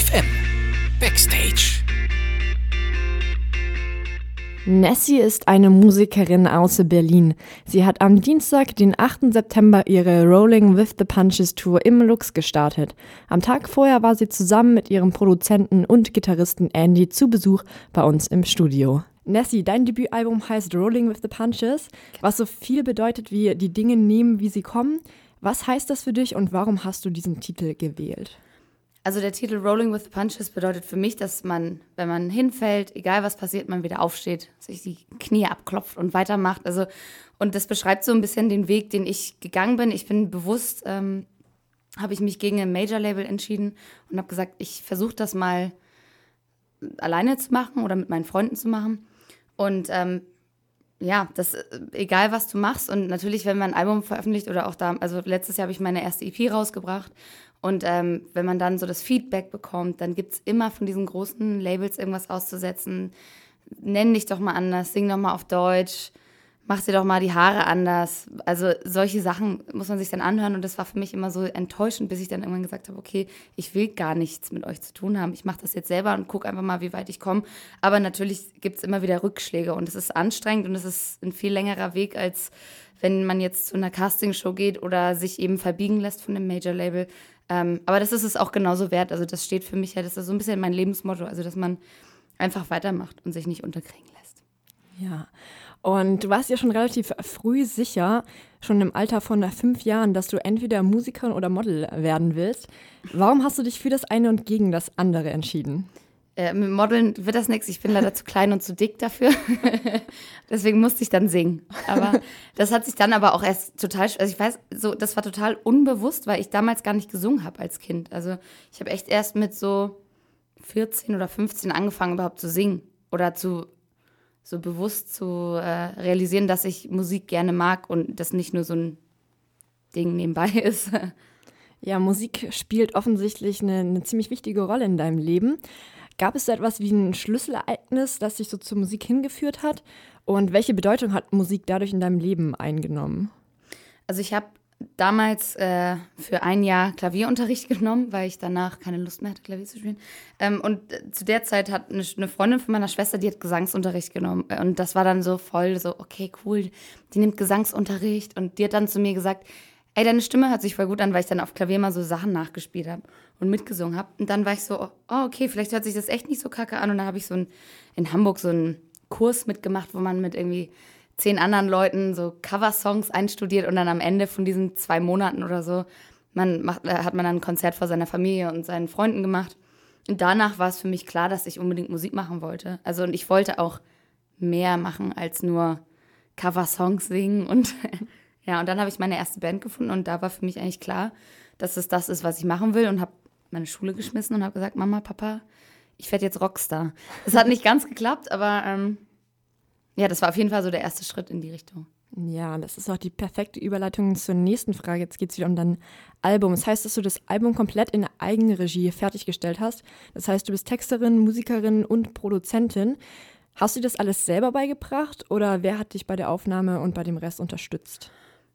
FM Backstage. Nessie ist eine Musikerin aus Berlin. Sie hat am Dienstag, den 8. September, ihre Rolling with the Punches Tour im Lux gestartet. Am Tag vorher war sie zusammen mit ihrem Produzenten und Gitarristen Andy zu Besuch bei uns im Studio. Nessie, dein Debütalbum heißt Rolling with the Punches, was so viel bedeutet wie die Dinge nehmen, wie sie kommen. Was heißt das für dich und warum hast du diesen Titel gewählt? Also der Titel Rolling with the Punches bedeutet für mich, dass man, wenn man hinfällt, egal was passiert, man wieder aufsteht, sich die Knie abklopft und weitermacht. Also und das beschreibt so ein bisschen den Weg, den ich gegangen bin. Ich bin bewusst, ähm, habe ich mich gegen ein Major-Label entschieden und habe gesagt, ich versuche das mal alleine zu machen oder mit meinen Freunden zu machen. Und ähm, ja, das egal was du machst. Und natürlich, wenn man ein Album veröffentlicht oder auch da, also letztes Jahr habe ich meine erste EP rausgebracht. Und ähm, wenn man dann so das Feedback bekommt, dann gibt es immer von diesen großen Labels irgendwas auszusetzen. Nenn dich doch mal anders, sing doch mal auf Deutsch, mach dir doch mal die Haare anders. Also solche Sachen muss man sich dann anhören und das war für mich immer so enttäuschend, bis ich dann irgendwann gesagt habe, okay, ich will gar nichts mit euch zu tun haben. Ich mache das jetzt selber und gucke einfach mal, wie weit ich komme. Aber natürlich gibt es immer wieder Rückschläge und es ist anstrengend und es ist ein viel längerer Weg, als wenn man jetzt zu einer Castingshow geht oder sich eben verbiegen lässt von einem Major-Label. Ähm, aber das ist es auch genauso wert. Also das steht für mich ja, das ist so ein bisschen mein Lebensmotto, also dass man einfach weitermacht und sich nicht unterkriegen lässt. Ja. Und du warst ja schon relativ früh sicher, schon im Alter von fünf Jahren, dass du entweder Musikerin oder Model werden willst. Warum hast du dich für das eine und gegen das andere entschieden? Äh, mit Modeln wird das nichts. Ich bin leider zu klein und zu dick dafür. Deswegen musste ich dann singen. Aber das hat sich dann aber auch erst total, also ich weiß, so, das war total unbewusst, weil ich damals gar nicht gesungen habe als Kind. Also ich habe echt erst mit so 14 oder 15 angefangen, überhaupt zu singen. Oder zu so bewusst zu äh, realisieren, dass ich Musik gerne mag und das nicht nur so ein Ding nebenbei ist. Ja, Musik spielt offensichtlich eine, eine ziemlich wichtige Rolle in deinem Leben. Gab es da etwas wie ein Schlüsselereignis, das dich so zur Musik hingeführt hat? Und welche Bedeutung hat Musik dadurch in deinem Leben eingenommen? Also ich habe damals äh, für ein Jahr Klavierunterricht genommen, weil ich danach keine Lust mehr hatte, Klavier zu spielen. Ähm, und äh, zu der Zeit hat eine, eine, Freundin von meiner Schwester, die hat Gesangsunterricht genommen. Und das war dann so voll so, okay, cool, die nimmt Gesangsunterricht. Und die hat dann zu mir gesagt, ey, deine Stimme hört sich voll gut an, weil ich dann auf Klavier mal so Sachen nachgespielt habe und mitgesungen habe. Und dann war ich so, oh, okay, vielleicht hört sich das echt nicht so kacke an. Und dann habe ich so ein, in Hamburg so einen Kurs mitgemacht, wo man mit irgendwie zehn anderen Leuten so Coversongs einstudiert und dann am Ende von diesen zwei Monaten oder so man macht, äh, hat man dann ein Konzert vor seiner Familie und seinen Freunden gemacht. Und danach war es für mich klar, dass ich unbedingt Musik machen wollte. Also und ich wollte auch mehr machen als nur Coversongs singen und Ja, und dann habe ich meine erste Band gefunden und da war für mich eigentlich klar, dass es das ist, was ich machen will und habe meine Schule geschmissen und habe gesagt, Mama, Papa, ich werde jetzt Rockstar. Das hat nicht ganz geklappt, aber ähm, ja, das war auf jeden Fall so der erste Schritt in die Richtung. Ja, das ist auch die perfekte Überleitung zur nächsten Frage. Jetzt geht es wieder um dein Album. Das heißt, dass du das Album komplett in Eigenregie fertiggestellt hast. Das heißt, du bist Texterin, Musikerin und Produzentin. Hast du das alles selber beigebracht oder wer hat dich bei der Aufnahme und bei dem Rest unterstützt?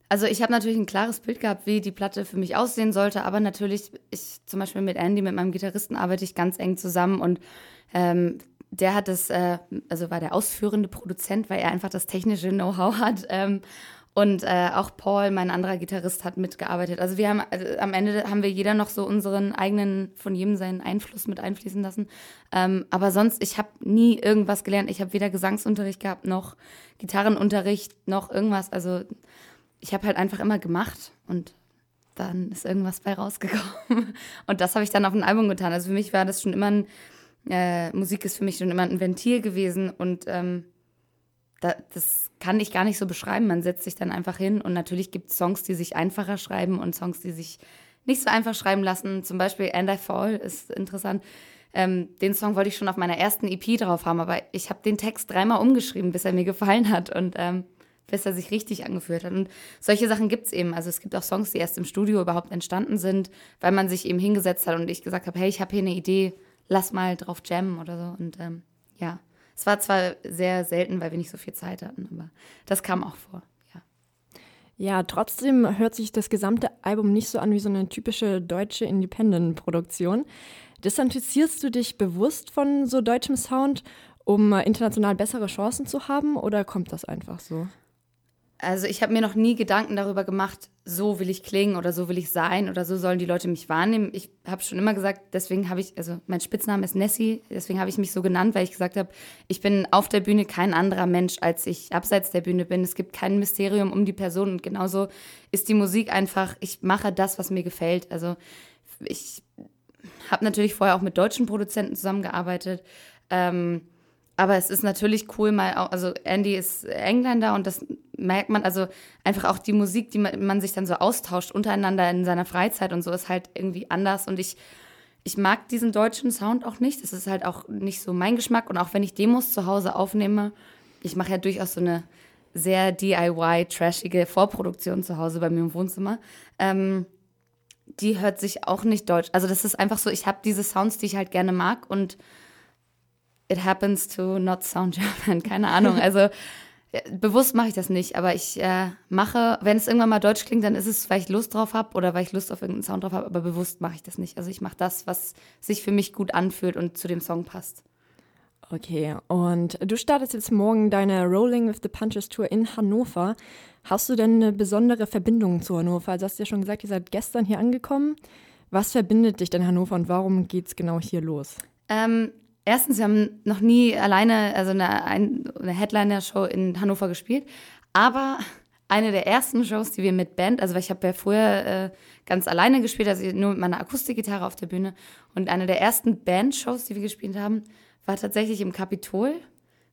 Also ich habe natürlich ein klares Bild gehabt, wie die Platte für mich aussehen sollte, aber natürlich, ich zum Beispiel mit Andy, mit meinem Gitarristen, arbeite ich ganz eng zusammen und ähm, der hat das, äh, also war der ausführende Produzent, weil er einfach das technische Know-how hat. Ähm, und äh, auch Paul, mein anderer Gitarrist, hat mitgearbeitet. Also wir haben also am Ende haben wir jeder noch so unseren eigenen, von jedem seinen Einfluss mit einfließen lassen. Ähm, aber sonst, ich habe nie irgendwas gelernt. Ich habe weder Gesangsunterricht gehabt, noch Gitarrenunterricht, noch irgendwas. Also ich habe halt einfach immer gemacht und dann ist irgendwas bei rausgekommen. Und das habe ich dann auf ein Album getan. Also für mich war das schon immer ein, äh, Musik ist für mich schon immer ein Ventil gewesen und ähm, da, das kann ich gar nicht so beschreiben. Man setzt sich dann einfach hin und natürlich gibt es Songs, die sich einfacher schreiben und Songs, die sich nicht so einfach schreiben lassen. Zum Beispiel And I Fall ist interessant. Ähm, den Song wollte ich schon auf meiner ersten EP drauf haben, aber ich habe den Text dreimal umgeschrieben, bis er mir gefallen hat. Und ähm, bis er sich richtig angefühlt hat. Und solche Sachen gibt es eben. Also es gibt auch Songs, die erst im Studio überhaupt entstanden sind, weil man sich eben hingesetzt hat und ich gesagt habe, hey, ich habe hier eine Idee, lass mal drauf jammen oder so. Und ähm, ja, es war zwar sehr selten, weil wir nicht so viel Zeit hatten, aber das kam auch vor. Ja. Trotzdem hört sich das gesamte Album nicht so an wie so eine typische deutsche Independent-Produktion. Distanzierst du dich bewusst von so deutschem Sound, um äh, international bessere Chancen zu haben oder kommt das einfach so? Also ich habe mir noch nie Gedanken darüber gemacht, so will ich klingen oder so will ich sein oder so sollen die Leute mich wahrnehmen. Ich habe schon immer gesagt, deswegen habe ich, also mein Spitzname ist Nessie, deswegen habe ich mich so genannt, weil ich gesagt habe, ich bin auf der Bühne kein anderer Mensch, als ich abseits der Bühne bin. Es gibt kein Mysterium um die Person und genauso ist die Musik einfach, ich mache das, was mir gefällt. Also ich habe natürlich vorher auch mit deutschen Produzenten zusammengearbeitet. Ähm, aber es ist natürlich cool, mal auch, also Andy ist Engländer und das merkt man, also einfach auch die Musik, die man, man, sich dann so austauscht untereinander in seiner Freizeit und so ist halt irgendwie anders und ich, ich mag diesen deutschen Sound auch nicht. Das ist halt auch nicht so mein Geschmack und auch wenn ich Demos zu Hause aufnehme, ich mache ja durchaus so eine sehr DIY, trashige Vorproduktion zu Hause bei mir im Wohnzimmer. Ähm, die hört sich auch nicht deutsch. Also das ist einfach so, ich habe diese Sounds, die ich halt gerne mag und it happens to not sound German, keine Ahnung. Also bewusst mache ich das nicht, aber ich äh, mache, wenn es irgendwann mal deutsch klingt, dann ist es, weil ich Lust drauf habe oder weil ich Lust auf irgendeinen Sound drauf habe, aber bewusst mache ich das nicht. Also ich mache das, was sich für mich gut anfühlt und zu dem Song passt. Okay, und du startest jetzt morgen deine Rolling with the Punches Tour in Hannover. Hast du denn eine besondere Verbindung zu Hannover? Also hast du ja schon gesagt, ihr seid gestern hier angekommen. Was verbindet dich denn Hannover und warum geht es genau hier los? Ähm, erstens, wir haben noch nie alleine, also eine, eine Headliner-Show in Hannover gespielt, aber eine der ersten Shows, die wir mit Band, also ich habe ja früher äh, ganz alleine gespielt, also nur mit meiner Akustikgitarre auf der Bühne. Und eine der ersten Band-Shows, die wir gespielt haben, war tatsächlich im Kapitol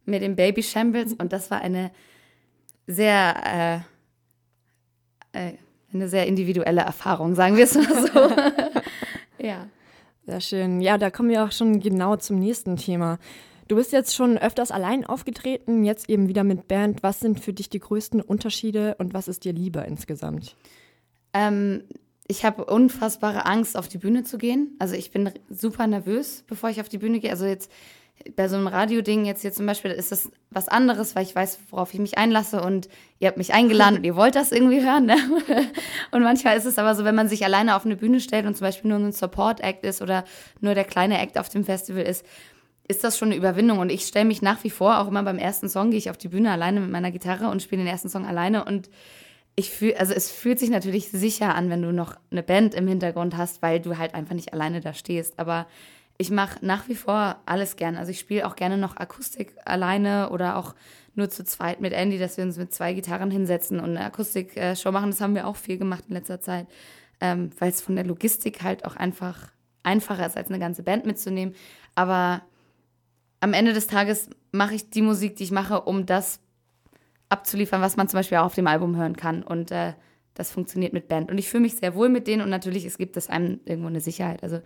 mit den Baby Shambles. Und das war eine sehr, äh, äh, eine sehr individuelle Erfahrung, sagen wir es mal so. ja. Sehr schön. Ja, da kommen wir auch schon genau zum nächsten Thema. Du bist jetzt schon öfters allein aufgetreten, jetzt eben wieder mit Band. Was sind für dich die größten Unterschiede und was ist dir lieber insgesamt? Ähm, ich habe unfassbare Angst, auf die Bühne zu gehen. Also ich bin super nervös, bevor ich auf die Bühne gehe. Also jetzt bei so einem Radioding jetzt hier zum Beispiel ist das was anderes, weil ich weiß, worauf ich mich einlasse und ihr habt mich eingeladen und ihr wollt das irgendwie hören. Ne? Und manchmal ist es aber so, wenn man sich alleine auf eine Bühne stellt und zum Beispiel nur ein Support-Act ist oder nur der kleine Act auf dem Festival ist, ist das schon eine Überwindung. Und ich stelle mich nach wie vor, auch immer beim ersten Song, gehe ich auf die Bühne alleine mit meiner Gitarre und spiele den ersten Song alleine. Und ich fühle, also es fühlt sich natürlich sicher an, wenn du noch eine Band im Hintergrund hast, weil du halt einfach nicht alleine da stehst. Aber ich mache nach wie vor alles gern. Also ich spiele auch gerne noch Akustik alleine oder auch nur zu zweit mit Andy, dass wir uns mit zwei Gitarren hinsetzen und eine Akustik-Show machen. Das haben wir auch viel gemacht in letzter Zeit, ähm, weil es von der Logistik halt auch einfach einfacher ist, als eine ganze Band mitzunehmen. Aber am Ende des Tages mache ich die Musik, die ich mache, um das abzuliefern, was man zum Beispiel auch auf dem Album hören kann. Und äh, das funktioniert mit Band. Und ich fühle mich sehr wohl mit denen und natürlich, es gibt es einem irgendwo eine Sicherheit. Also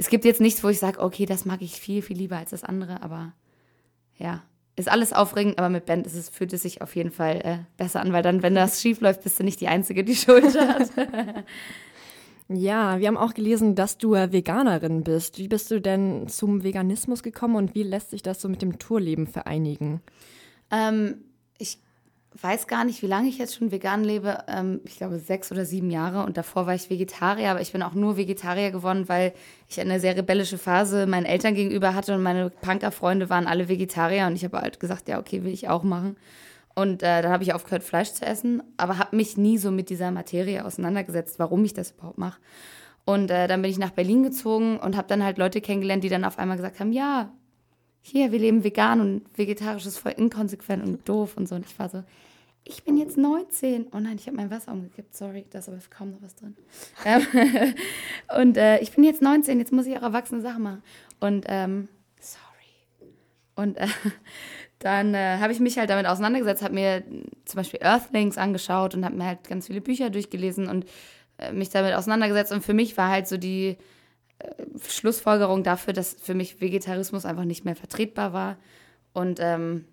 es gibt jetzt nichts, wo ich sage, okay, das mag ich viel, viel lieber als das andere, aber ja, ist alles aufregend, aber mit Band ist es, fühlt es sich auf jeden Fall äh, besser an, weil dann, wenn das schief läuft, bist du nicht die Einzige, die Schuld hat. ja, wir haben auch gelesen, dass du Veganerin bist. Wie bist du denn zum Veganismus gekommen und wie lässt sich das so mit dem Tourleben vereinigen? Ähm, weiß gar nicht, wie lange ich jetzt schon vegan lebe. Ähm, ich glaube sechs oder sieben Jahre und davor war ich Vegetarier, aber ich bin auch nur Vegetarier geworden, weil ich eine sehr rebellische Phase meinen Eltern gegenüber hatte und meine Punkerfreunde waren alle Vegetarier und ich habe halt gesagt, ja, okay, will ich auch machen. Und äh, dann habe ich aufgehört, Fleisch zu essen, aber habe mich nie so mit dieser Materie auseinandergesetzt, warum ich das überhaupt mache. Und äh, dann bin ich nach Berlin gezogen und habe dann halt Leute kennengelernt, die dann auf einmal gesagt haben, ja, hier, wir leben vegan und vegetarisch ist voll inkonsequent und doof und so. Und ich war so, ich bin jetzt 19. Oh nein, ich habe mein Wasser umgekippt, sorry, da ist aber kaum noch was drin. Ähm, und äh, ich bin jetzt 19, jetzt muss ich auch erwachsene Sachen machen. Und, ähm, sorry. Und äh, dann äh, habe ich mich halt damit auseinandergesetzt, habe mir zum Beispiel Earthlings angeschaut und habe mir halt ganz viele Bücher durchgelesen und äh, mich damit auseinandergesetzt. Und für mich war halt so die Schlussfolgerung dafür, dass für mich Vegetarismus einfach nicht mehr vertretbar war. Und ähm,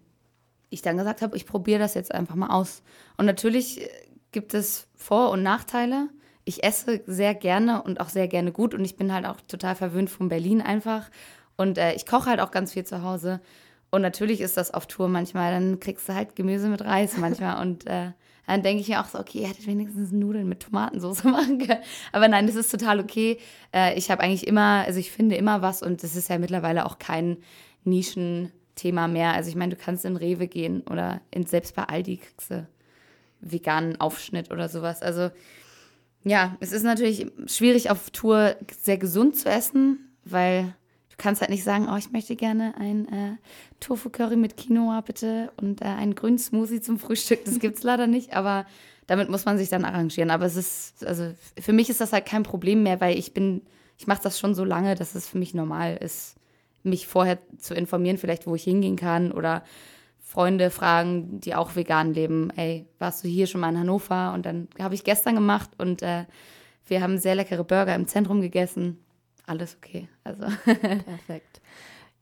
ich dann gesagt habe, ich probiere das jetzt einfach mal aus. Und natürlich äh, gibt es Vor- und Nachteile. Ich esse sehr gerne und auch sehr gerne gut und ich bin halt auch total verwöhnt von Berlin einfach. Und äh, ich koche halt auch ganz viel zu Hause. Und natürlich ist das auf Tour manchmal, dann kriegst du halt Gemüse mit Reis manchmal. und äh, dann denke ich mir auch so, okay, ihr hättet wenigstens Nudeln mit Tomatensauce machen können. Aber nein, das ist total okay. Äh, ich habe eigentlich immer, also ich finde immer was und das ist ja mittlerweile auch kein Nischenthema mehr. Also ich meine, du kannst in Rewe gehen oder in, selbst bei Aldi kriegst du veganen Aufschnitt oder sowas. Also ja, es ist natürlich schwierig auf Tour sehr gesund zu essen, weil kannst halt nicht sagen, oh, ich möchte gerne ein äh, Tofu-Curry mit Quinoa bitte und äh, einen grünen Smoothie zum Frühstück. Das gibt es leider nicht, aber damit muss man sich dann arrangieren. Aber es ist, also für mich ist das halt kein Problem mehr, weil ich bin, ich mache das schon so lange, dass es für mich normal ist, mich vorher zu informieren, vielleicht wo ich hingehen kann oder Freunde fragen, die auch vegan leben, ey, warst du hier schon mal in Hannover? Und dann habe ich gestern gemacht und äh, wir haben sehr leckere Burger im Zentrum gegessen alles okay. Also. Perfekt.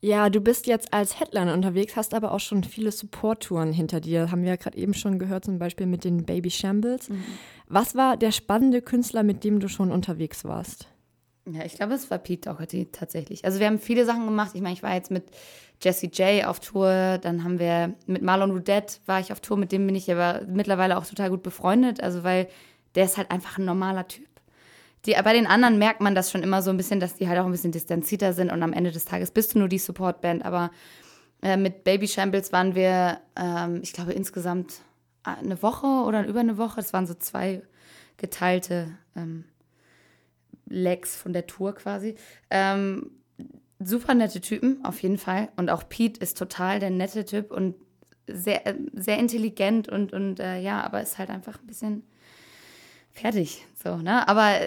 Ja, du bist jetzt als Headliner unterwegs, hast aber auch schon viele Support-Touren hinter dir. Haben wir ja gerade eben schon gehört, zum Beispiel mit den Baby Shambles. Mhm. Was war der spannende Künstler, mit dem du schon unterwegs warst? Ja, ich glaube, es war Pete Doherty tatsächlich. Also wir haben viele Sachen gemacht. Ich meine, ich war jetzt mit Jesse J auf Tour, dann haben wir mit Marlon Rudette war ich auf Tour, mit dem bin ich aber mittlerweile auch total gut befreundet, also weil der ist halt einfach ein normaler Typ. Die, bei den anderen merkt man das schon immer so ein bisschen, dass die halt auch ein bisschen distanzierter sind und am Ende des Tages bist du nur die Supportband. Aber äh, mit Baby Shambles waren wir, ähm, ich glaube, insgesamt eine Woche oder über eine Woche. Es waren so zwei geteilte ähm, Legs von der Tour quasi. Ähm, super nette Typen, auf jeden Fall. Und auch Pete ist total der nette Typ und sehr, sehr intelligent und, und äh, ja, aber ist halt einfach ein bisschen fertig. So, ne? Aber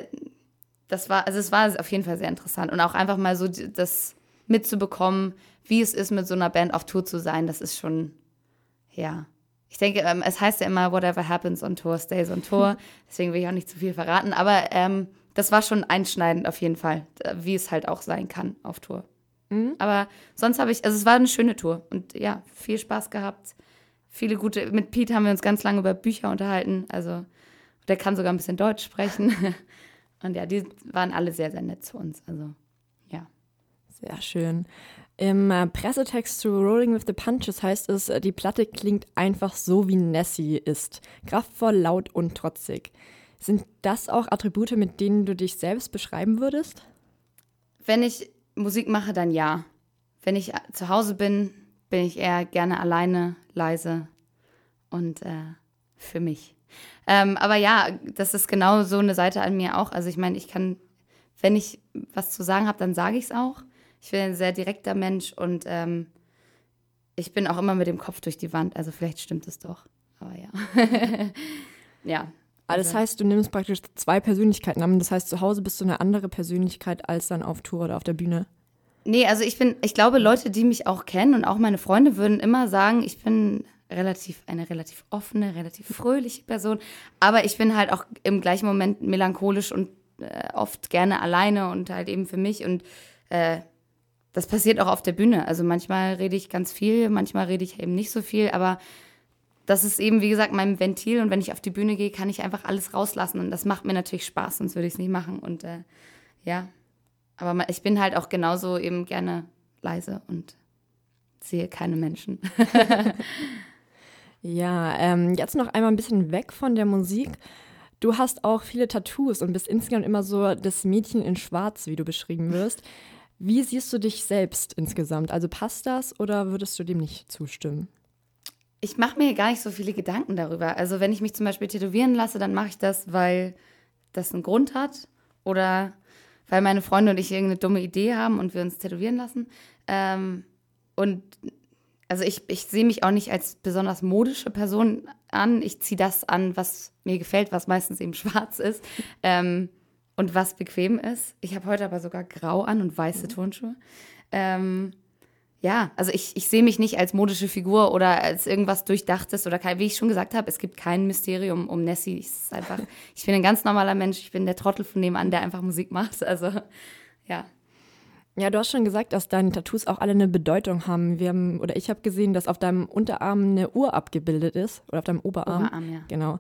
das war, also es war auf jeden Fall sehr interessant. Und auch einfach mal so das mitzubekommen, wie es ist, mit so einer Band auf Tour zu sein, das ist schon, ja. Ich denke, ähm, es heißt ja immer, whatever happens on Tour stays on Tour. Deswegen will ich auch nicht zu viel verraten. Aber ähm, das war schon einschneidend auf jeden Fall, wie es halt auch sein kann auf Tour. Mhm. Aber sonst habe ich, also es war eine schöne Tour und ja, viel Spaß gehabt. Viele gute, mit Pete haben wir uns ganz lange über Bücher unterhalten. Also der kann sogar ein bisschen Deutsch sprechen. Und ja, die waren alle sehr, sehr nett zu uns. Also, ja. Sehr schön. Im äh, Pressetext zu Rolling with the Punches heißt es, äh, die Platte klingt einfach so, wie Nessie ist. Kraftvoll, laut und trotzig. Sind das auch Attribute, mit denen du dich selbst beschreiben würdest? Wenn ich Musik mache, dann ja. Wenn ich äh, zu Hause bin, bin ich eher gerne alleine, leise und äh, für mich. Ähm, aber ja, das ist genau so eine Seite an mir auch. Also ich meine, ich kann, wenn ich was zu sagen habe, dann sage ich es auch. Ich bin ein sehr direkter Mensch und ähm, ich bin auch immer mit dem Kopf durch die Wand. Also vielleicht stimmt es doch. Aber ja. ja. Also. Das heißt, du nimmst praktisch zwei Persönlichkeiten an. Das heißt, zu Hause bist du eine andere Persönlichkeit als dann auf Tour oder auf der Bühne. Nee, also ich bin, ich glaube, Leute, die mich auch kennen und auch meine Freunde würden immer sagen, ich bin relativ, eine relativ offene, relativ fröhliche Person. Aber ich bin halt auch im gleichen Moment melancholisch und äh, oft gerne alleine und halt eben für mich. Und äh, das passiert auch auf der Bühne. Also manchmal rede ich ganz viel, manchmal rede ich eben nicht so viel, aber das ist eben, wie gesagt, mein Ventil. Und wenn ich auf die Bühne gehe, kann ich einfach alles rauslassen. Und das macht mir natürlich Spaß, sonst würde ich es nicht machen. Und äh, ja, aber ich bin halt auch genauso eben gerne leise und sehe keine Menschen. Ja, ähm, jetzt noch einmal ein bisschen weg von der Musik. Du hast auch viele Tattoos und bist insgesamt immer so das Mädchen in Schwarz, wie du beschrieben wirst. Wie siehst du dich selbst insgesamt? Also passt das oder würdest du dem nicht zustimmen? Ich mache mir gar nicht so viele Gedanken darüber. Also wenn ich mich zum Beispiel tätowieren lasse, dann mache ich das, weil das einen Grund hat oder weil meine Freunde und ich irgendeine dumme Idee haben und wir uns tätowieren lassen. Ähm, und also ich, ich sehe mich auch nicht als besonders modische Person an. Ich ziehe das an, was mir gefällt, was meistens eben schwarz ist ähm, und was bequem ist. Ich habe heute aber sogar grau an und weiße mhm. Turnschuhe. Ähm, ja, also ich, ich sehe mich nicht als modische Figur oder als irgendwas Durchdachtes oder kein, wie ich schon gesagt habe, es gibt kein Mysterium um Nessie. Ich, einfach, ich bin ein ganz normaler Mensch, ich bin der Trottel von nebenan, der einfach Musik macht. Also ja. Ja, du hast schon gesagt, dass deine Tattoos auch alle eine Bedeutung haben. Wir haben, oder ich habe gesehen, dass auf deinem Unterarm eine Uhr abgebildet ist. Oder auf deinem Oberarm. Oberarm, ja. Genau.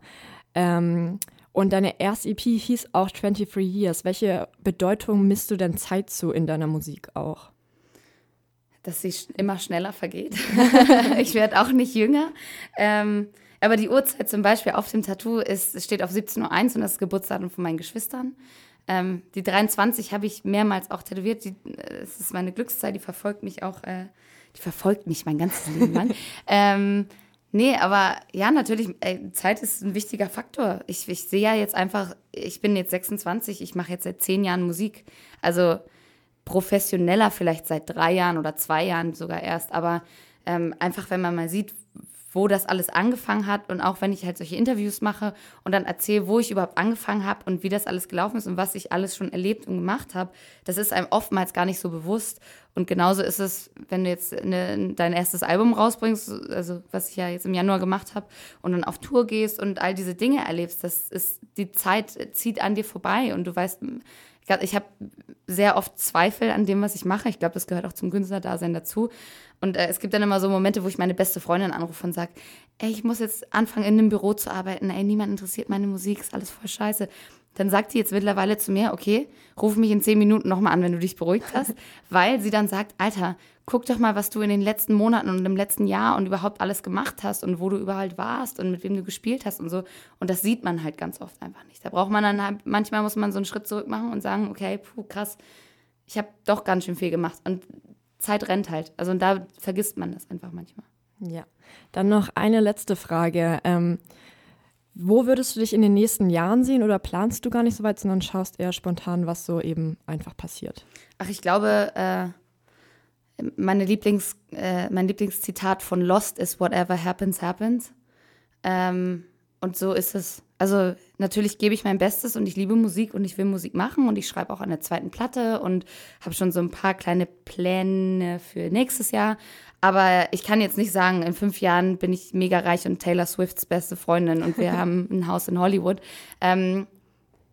Ähm, und deine erste EP hieß auch 23 Years. Welche Bedeutung misst du denn Zeit zu in deiner Musik auch? dass sie immer schneller vergeht. ich werde auch nicht jünger. Ähm, aber die Uhrzeit zum Beispiel auf dem Tattoo ist, steht auf 17.01 Uhr und das ist Geburtsdatum von meinen Geschwistern. Ähm, die 23 habe ich mehrmals auch tätowiert. Die, äh, es ist meine Glückszeit, die verfolgt mich auch, äh, die verfolgt mich mein ganzes Leben lang. ähm, nee, aber ja, natürlich, ey, Zeit ist ein wichtiger Faktor. Ich, ich sehe ja jetzt einfach, ich bin jetzt 26, ich mache jetzt seit zehn Jahren Musik. Also professioneller vielleicht seit drei Jahren oder zwei Jahren sogar erst. Aber ähm, einfach, wenn man mal sieht, wo das alles angefangen hat und auch wenn ich halt solche Interviews mache und dann erzähle, wo ich überhaupt angefangen habe und wie das alles gelaufen ist und was ich alles schon erlebt und gemacht habe, das ist einem oftmals gar nicht so bewusst. Und genauso ist es, wenn du jetzt eine, dein erstes Album rausbringst, also was ich ja jetzt im Januar gemacht habe, und dann auf Tour gehst und all diese Dinge erlebst, das ist, die Zeit zieht an dir vorbei und du weißt, ich habe sehr oft Zweifel an dem, was ich mache. Ich glaube, das gehört auch zum Künstlerdasein dazu. Und äh, es gibt dann immer so Momente, wo ich meine beste Freundin anrufe und sage, ey, ich muss jetzt anfangen, in einem Büro zu arbeiten. Ey, niemand interessiert meine Musik, ist alles voll scheiße. Dann sagt sie jetzt mittlerweile zu mir, okay, ruf mich in zehn Minuten nochmal an, wenn du dich beruhigt hast. weil sie dann sagt, Alter, guck doch mal, was du in den letzten Monaten und im letzten Jahr und überhaupt alles gemacht hast und wo du überall warst und mit wem du gespielt hast und so. Und das sieht man halt ganz oft einfach nicht. Da braucht man dann halt, manchmal muss man so einen Schritt zurück machen und sagen, okay, puh, krass, ich habe doch ganz schön viel gemacht. Und Zeit rennt halt. Also und da vergisst man das einfach manchmal. Ja. Dann noch eine letzte Frage. Ähm, wo würdest du dich in den nächsten Jahren sehen oder planst du gar nicht so weit, sondern schaust eher spontan, was so eben einfach passiert? Ach, ich glaube, äh, meine Lieblings, äh, mein Lieblingszitat von Lost ist Whatever happens, happens. Ähm, und so ist es. Also natürlich gebe ich mein Bestes und ich liebe Musik und ich will Musik machen und ich schreibe auch an der zweiten Platte und habe schon so ein paar kleine Pläne für nächstes Jahr. Aber ich kann jetzt nicht sagen, in fünf Jahren bin ich mega reich und Taylor Swifts beste Freundin und wir haben ein Haus in Hollywood. Ähm,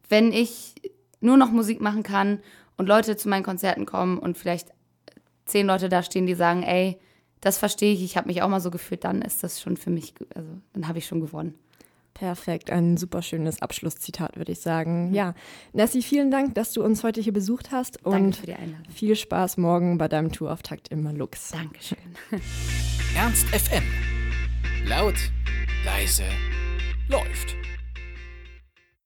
wenn ich nur noch Musik machen kann und Leute zu meinen Konzerten kommen und vielleicht zehn Leute da stehen, die sagen, ey, das verstehe ich, ich habe mich auch mal so gefühlt, dann ist das schon für mich, also dann habe ich schon gewonnen. Perfekt, ein super schönes Abschlusszitat, würde ich sagen. Mhm. Ja, Nessie, vielen Dank, dass du uns heute hier besucht hast Danke und für die Einladung. viel Spaß morgen bei deinem Tourauftakt im Lux. Dankeschön. Ernst FM. Laut, leise, läuft.